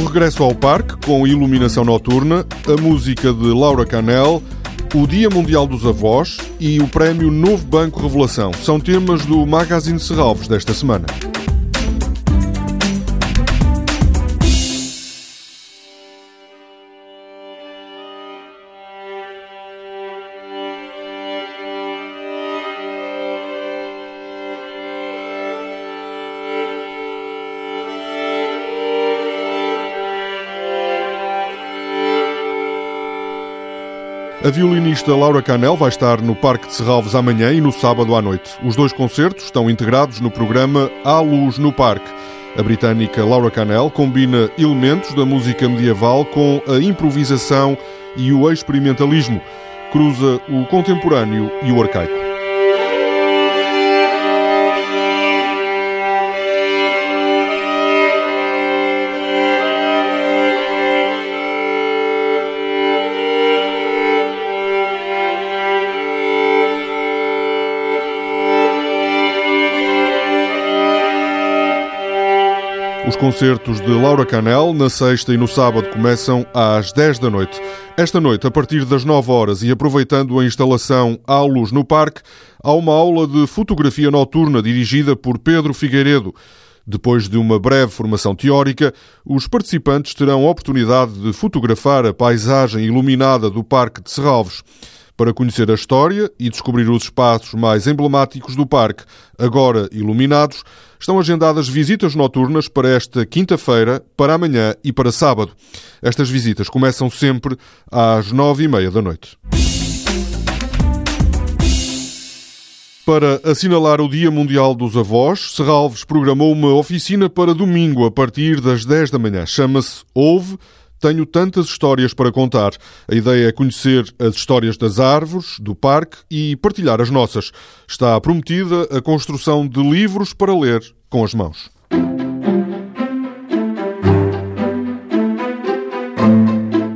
regresso ao parque com iluminação noturna, a música de Laura Canel, o Dia Mundial dos Avós e o Prémio Novo Banco Revelação são temas do Magazine Serralves desta semana. A violinista Laura Canel vai estar no Parque de Serralves amanhã e no sábado à noite. Os dois concertos estão integrados no programa À Luz no Parque. A britânica Laura Canel combina elementos da música medieval com a improvisação e o experimentalismo. Cruza o contemporâneo e o arcaico. Os concertos de Laura Canel, na sexta e no sábado, começam às 10 da noite. Esta noite, a partir das 9 horas e aproveitando a instalação à luz no parque, há uma aula de fotografia noturna dirigida por Pedro Figueiredo. Depois de uma breve formação teórica, os participantes terão a oportunidade de fotografar a paisagem iluminada do Parque de Serralves. Para conhecer a história e descobrir os espaços mais emblemáticos do parque, agora iluminados, estão agendadas visitas noturnas para esta quinta-feira, para amanhã e para sábado. Estas visitas começam sempre às nove e meia da noite. Para assinalar o Dia Mundial dos Avós, Serralves programou uma oficina para domingo a partir das 10 da manhã. Chama-se Ouve tenho tantas histórias para contar. A ideia é conhecer as histórias das árvores, do parque e partilhar as nossas. Está prometida a construção de livros para ler com as mãos.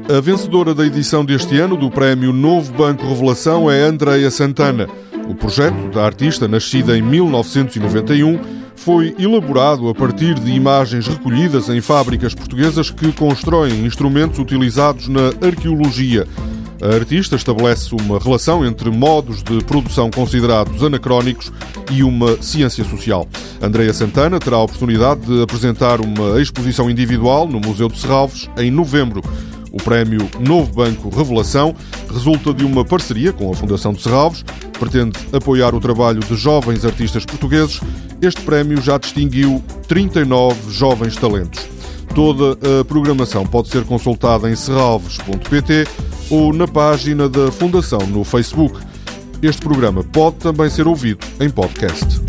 A vencedora da edição deste ano do Prémio Novo Banco Revelação é Andreia Santana. O projeto da artista, nascida em 1991, foi elaborado a partir de imagens recolhidas em fábricas portuguesas que constroem instrumentos utilizados na arqueologia. A artista estabelece uma relação entre modos de produção considerados anacrónicos e uma ciência social. Andreia Santana terá a oportunidade de apresentar uma exposição individual no Museu de Serralves em novembro. O prémio Novo Banco Revelação resulta de uma parceria com a Fundação de Serralves, pretende apoiar o trabalho de jovens artistas portugueses. Este prémio já distinguiu 39 jovens talentos. Toda a programação pode ser consultada em serralves.pt ou na página da Fundação no Facebook. Este programa pode também ser ouvido em podcast.